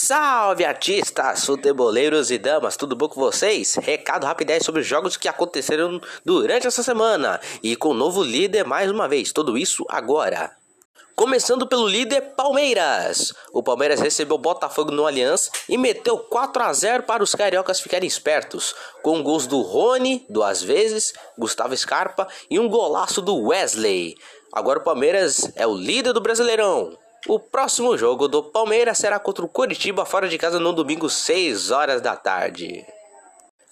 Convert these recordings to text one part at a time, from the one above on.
Salve artistas, futeboleiros e damas, tudo bom com vocês? Recado rapidez sobre os jogos que aconteceram durante essa semana e com o novo líder mais uma vez, tudo isso agora. Começando pelo líder Palmeiras. O Palmeiras recebeu o Botafogo no Allianz e meteu 4 a 0 para os cariocas ficarem espertos, com gols do Rony, duas vezes, Gustavo Scarpa e um golaço do Wesley. Agora o Palmeiras é o líder do Brasileirão. O próximo jogo do Palmeiras será contra o Curitiba fora de casa no domingo 6 horas da tarde.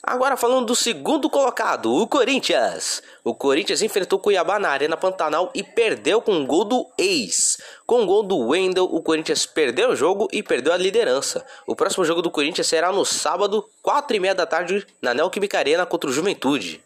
Agora falando do segundo colocado, o Corinthians. O Corinthians enfrentou o Cuiabá na Arena Pantanal e perdeu com um gol do ex. Com o gol do Wendel, o Corinthians perdeu o jogo e perdeu a liderança. O próximo jogo do Corinthians será no sábado, 4 e meia da tarde, na Neoquímica Arena contra o Juventude.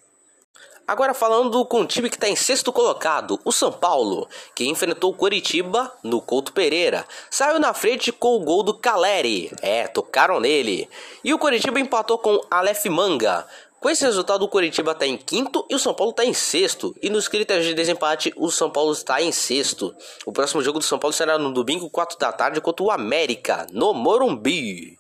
Agora falando com o time que está em sexto colocado, o São Paulo, que enfrentou o Coritiba no Couto Pereira. Saiu na frente com o gol do Caleri. É, tocaram nele. E o Coritiba empatou com Aleph Manga. Com esse resultado, o Coritiba está em quinto e o São Paulo está em sexto. E nos critérios de desempate, o São Paulo está em sexto. O próximo jogo do São Paulo será no domingo, 4 da tarde, contra o América, no Morumbi.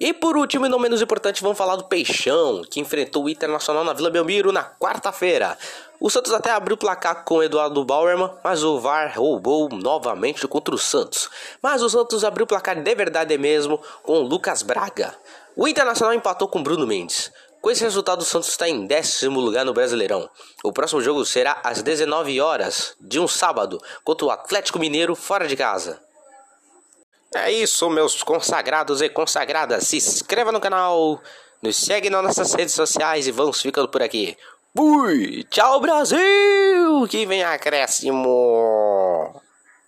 E por último e não menos importante, vamos falar do Peixão, que enfrentou o Internacional na Vila Belmiro na quarta-feira. O Santos até abriu o placar com o Eduardo Bauerman, mas o VAR roubou novamente contra o Santos. Mas o Santos abriu o placar de verdade mesmo com o Lucas Braga. O Internacional empatou com Bruno Mendes. Com esse resultado, o Santos está em décimo lugar no Brasileirão. O próximo jogo será às 19 horas de um sábado contra o Atlético Mineiro fora de casa. É isso, meus consagrados e consagradas. Se inscreva no canal, nos segue nas nossas redes sociais e vamos ficando por aqui. Fui! Tchau, Brasil! Que vem acréscimo!